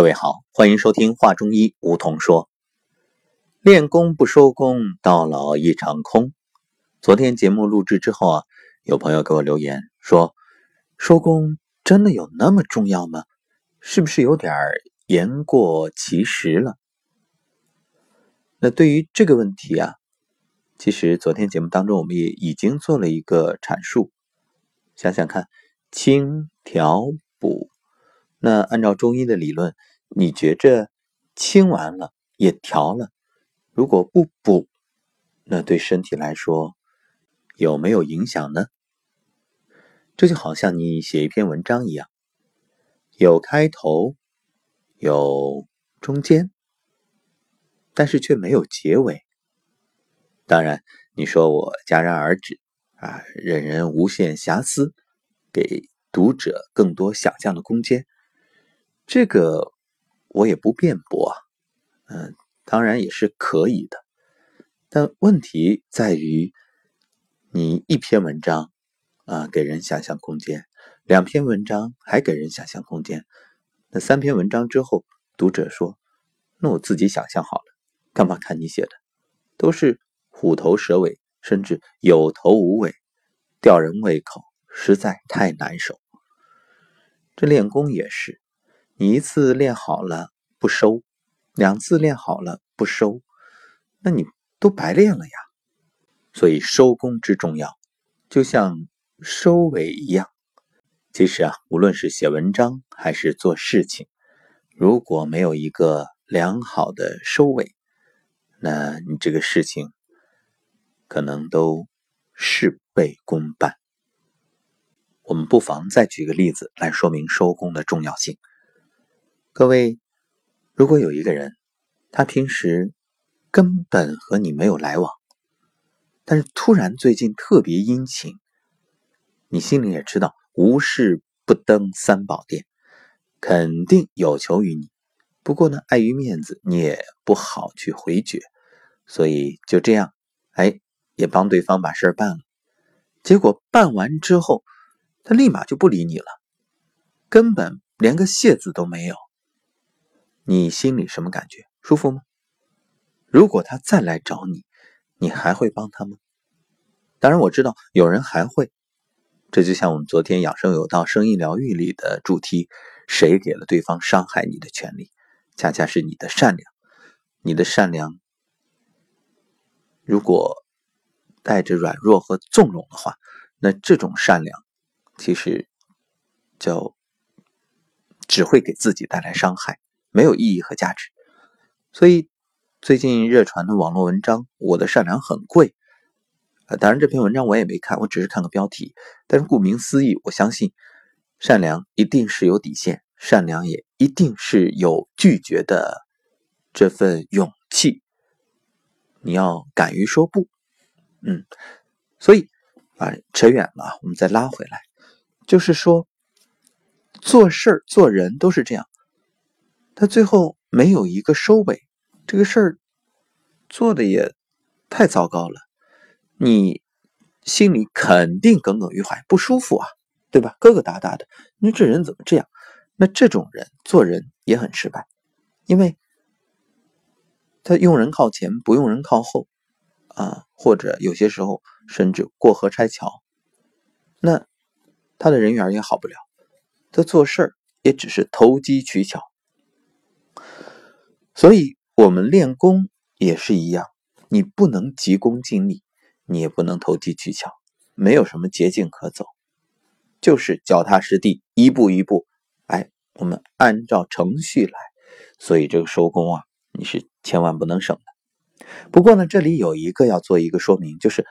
各位好，欢迎收听《话中医》，梧桐说：“练功不收功，到老一场空。”昨天节目录制之后啊，有朋友给我留言说：“收功真的有那么重要吗？是不是有点言过其实了？”那对于这个问题啊，其实昨天节目当中我们也已经做了一个阐述。想想看，清调补。那按照中医的理论，你觉着清完了也调了，如果不补，那对身体来说有没有影响呢？这就好像你写一篇文章一样，有开头，有中间，但是却没有结尾。当然，你说我戛然而止啊，忍人无限瑕疵，给读者更多想象的空间。这个我也不辩驳，嗯，当然也是可以的，但问题在于，你一篇文章啊给人想象空间，两篇文章还给人想象空间，那三篇文章之后，读者说，那我自己想象好了，干嘛看你写的？都是虎头蛇尾，甚至有头无尾，吊人胃口，实在太难受。这练功也是。你一次练好了不收，两次练好了不收，那你都白练了呀。所以收功之重要，就像收尾一样。其实啊，无论是写文章还是做事情，如果没有一个良好的收尾，那你这个事情可能都事倍功半。我们不妨再举个例子来说明收工的重要性。各位，如果有一个人，他平时根本和你没有来往，但是突然最近特别殷勤，你心里也知道无事不登三宝殿，肯定有求于你。不过呢，碍于面子，你也不好去回绝，所以就这样，哎，也帮对方把事儿办了。结果办完之后，他立马就不理你了，根本连个谢字都没有。你心里什么感觉？舒服吗？如果他再来找你，你还会帮他吗？当然，我知道有人还会。这就像我们昨天《养生有道·生意疗愈》里的主题：谁给了对方伤害你的权利？恰恰是你的善良。你的善良，如果带着软弱和纵容的话，那这种善良其实就只会给自己带来伤害。没有意义和价值，所以最近热传的网络文章《我的善良很贵》，呃，当然这篇文章我也没看，我只是看个标题。但是顾名思义，我相信善良一定是有底线，善良也一定是有拒绝的这份勇气。你要敢于说不，嗯，所以啊，扯远了，我们再拉回来，就是说做事儿、做人都是这样。他最后没有一个收尾，这个事儿做的也太糟糕了，你心里肯定耿耿于怀，不舒服啊，对吧？疙疙瘩瘩的，你说这人怎么这样？那这种人做人也很失败，因为他用人靠前，不用人靠后啊，或者有些时候甚至过河拆桥，那他的人缘也好不了，他做事儿也只是投机取巧。所以，我们练功也是一样，你不能急功近利，你也不能投机取巧，没有什么捷径可走，就是脚踏实地，一步一步，哎，我们按照程序来。所以，这个收功啊，你是千万不能省的。不过呢，这里有一个要做一个说明，就是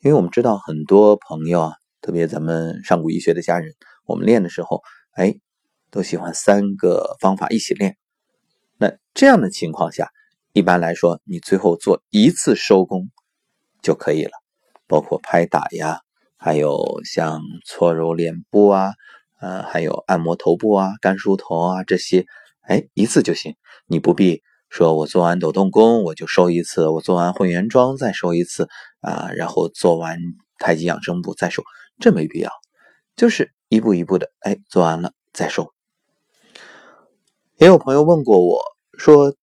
因为我们知道很多朋友啊，特别咱们上古医学的家人，我们练的时候，哎，都喜欢三个方法一起练。那这样的情况下，一般来说，你最后做一次收工就可以了，包括拍打呀，还有像搓揉脸部啊，呃，还有按摩头部啊、干梳头啊这些，哎，一次就行。你不必说我做完抖动功我就收一次，我做完混元桩再收一次啊，然后做完太极养生步再收，这没必要，就是一步一步的，哎，做完了再收。也有朋友问过我说，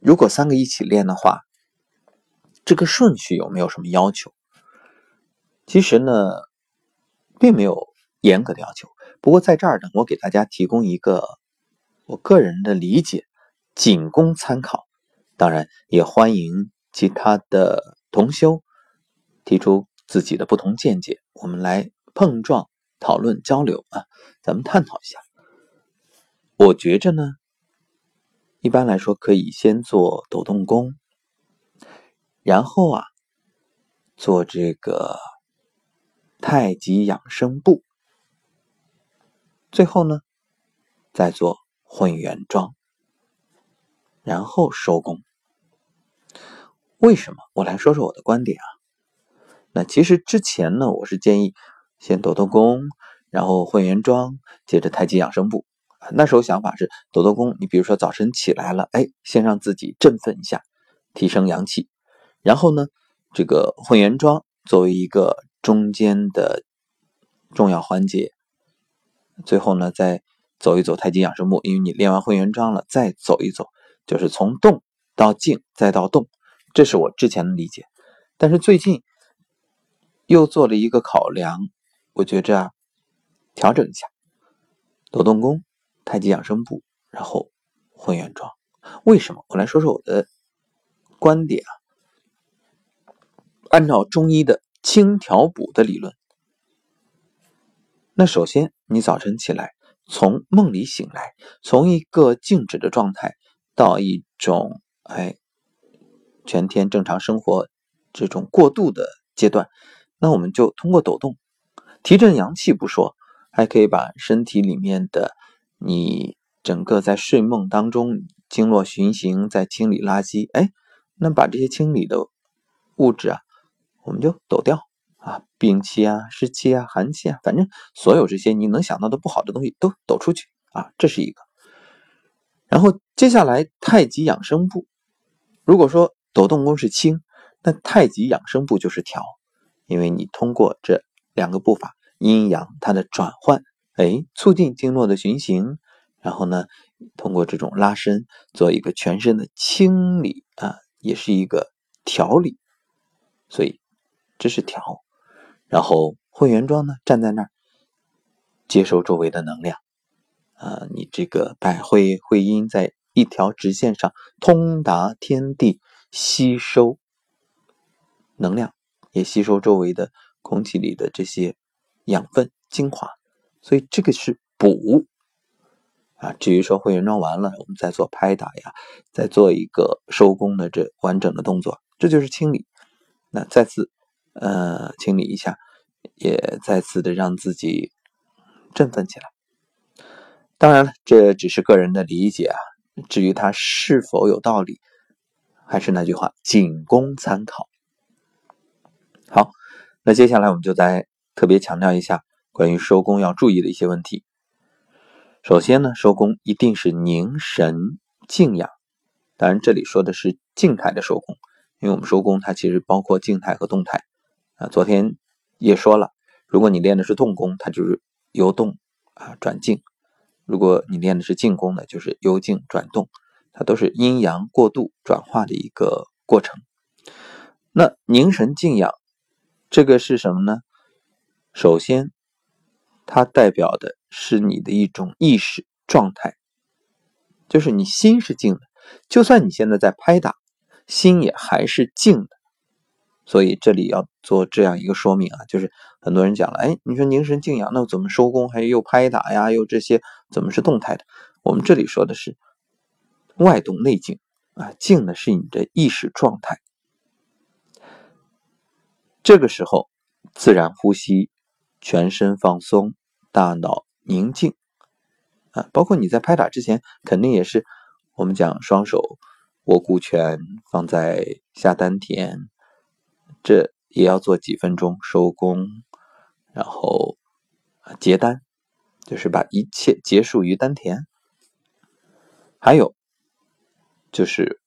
如果三个一起练的话，这个顺序有没有什么要求？其实呢，并没有严格的要求。不过在这儿呢，我给大家提供一个我个人的理解，仅供参考。当然，也欢迎其他的同修提出自己的不同见解，我们来碰撞、讨论、交流啊，咱们探讨一下。我觉着呢。一般来说，可以先做抖动功，然后啊，做这个太极养生步，最后呢，再做混元桩，然后收工。为什么？我来说说我的观点啊。那其实之前呢，我是建议先抖动功，然后混元桩，接着太极养生步。那时候想法是抖抖功，你比如说早晨起来了，哎，先让自己振奋一下，提升阳气，然后呢，这个混元桩作为一个中间的重要环节，最后呢再走一走太极养生步，因为你练完混元桩了，再走一走，就是从动到静再到动，这是我之前的理解。但是最近又做了一个考量，我觉着啊调整一下抖动功。太极养生步，然后混元桩，为什么？我来说说我的观点啊。按照中医的清调补的理论，那首先你早晨起来，从梦里醒来，从一个静止的状态到一种哎全天正常生活这种过渡的阶段，那我们就通过抖动提振阳气不说，还可以把身体里面的。你整个在睡梦当中，经络循行，在清理垃圾，哎，那把这些清理的物质啊，我们就抖掉啊，病气啊、湿气啊、寒气啊，反正所有这些你能想到的不好的东西都抖出去啊，这是一个。然后接下来太极养生步，如果说抖动功是清，那太极养生步就是调，因为你通过这两个步法，阴阳它的转换。哎，促进经络的循行，然后呢，通过这种拉伸做一个全身的清理啊，也是一个调理，所以这是调。然后混元桩呢，站在那儿接收周围的能量啊，你这个百会会阴在一条直线上通达天地，吸收能量，也吸收周围的空气里的这些养分精华。所以这个是补啊，至于说会员装完了，我们再做拍打呀，再做一个收工的这完整的动作，这就是清理。那再次呃清理一下，也再次的让自己振奋起来。当然了，这只是个人的理解啊，至于它是否有道理，还是那句话，仅供参考。好，那接下来我们就再特别强调一下。关于收功要注意的一些问题。首先呢，收功一定是凝神静养。当然，这里说的是静态的收功，因为我们收功它其实包括静态和动态。啊，昨天也说了，如果你练的是动功，它就是由动啊转静；如果你练的是静功呢，就是由静转动，它都是阴阳过度转化的一个过程。那凝神静养，这个是什么呢？首先。它代表的是你的一种意识状态，就是你心是静的，就算你现在在拍打，心也还是静的。所以这里要做这样一个说明啊，就是很多人讲了，哎，你说凝神静养，那怎么收工？还又拍打呀，又这些，怎么是动态的？我们这里说的是外动内静啊，静的是你的意识状态，这个时候自然呼吸，全身放松。大脑宁静啊，包括你在拍打之前，肯定也是我们讲双手握固拳放在下丹田，这也要做几分钟收工，然后结丹，就是把一切结束于丹田。还有就是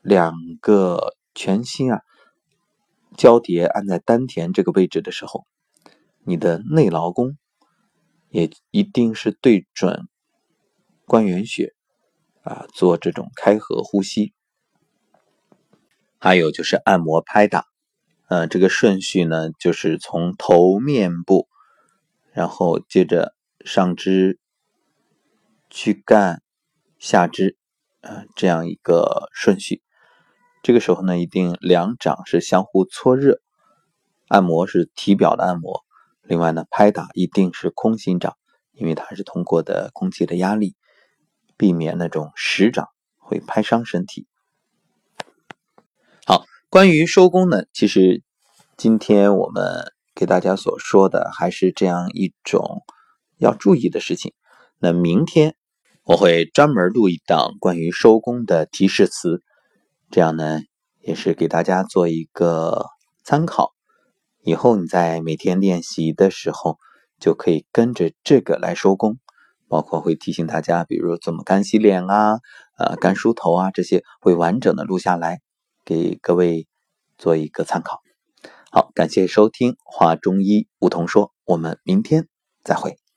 两个拳心啊交叠按在丹田这个位置的时候。你的内劳宫也一定是对准关元穴，啊做这种开合呼吸。还有就是按摩拍打，呃，这个顺序呢，就是从头面部，然后接着上肢、躯干、下肢，呃，这样一个顺序。这个时候呢，一定两掌是相互搓热，按摩是体表的按摩。另外呢，拍打一定是空心掌，因为它是通过的空气的压力，避免那种实掌会拍伤身体。好关于收工呢，其实今天我们给大家所说的还是这样一种要注意的事情。那明天我会专门录一档关于收工的提示词，这样呢也是给大家做一个参考。以后你在每天练习的时候，就可以跟着这个来收工，包括会提醒大家，比如怎么干洗脸啊、呃干梳头啊这些，会完整的录下来。给各位做一个参考。好，感谢收听《话中医梧桐说》，我们明天再会。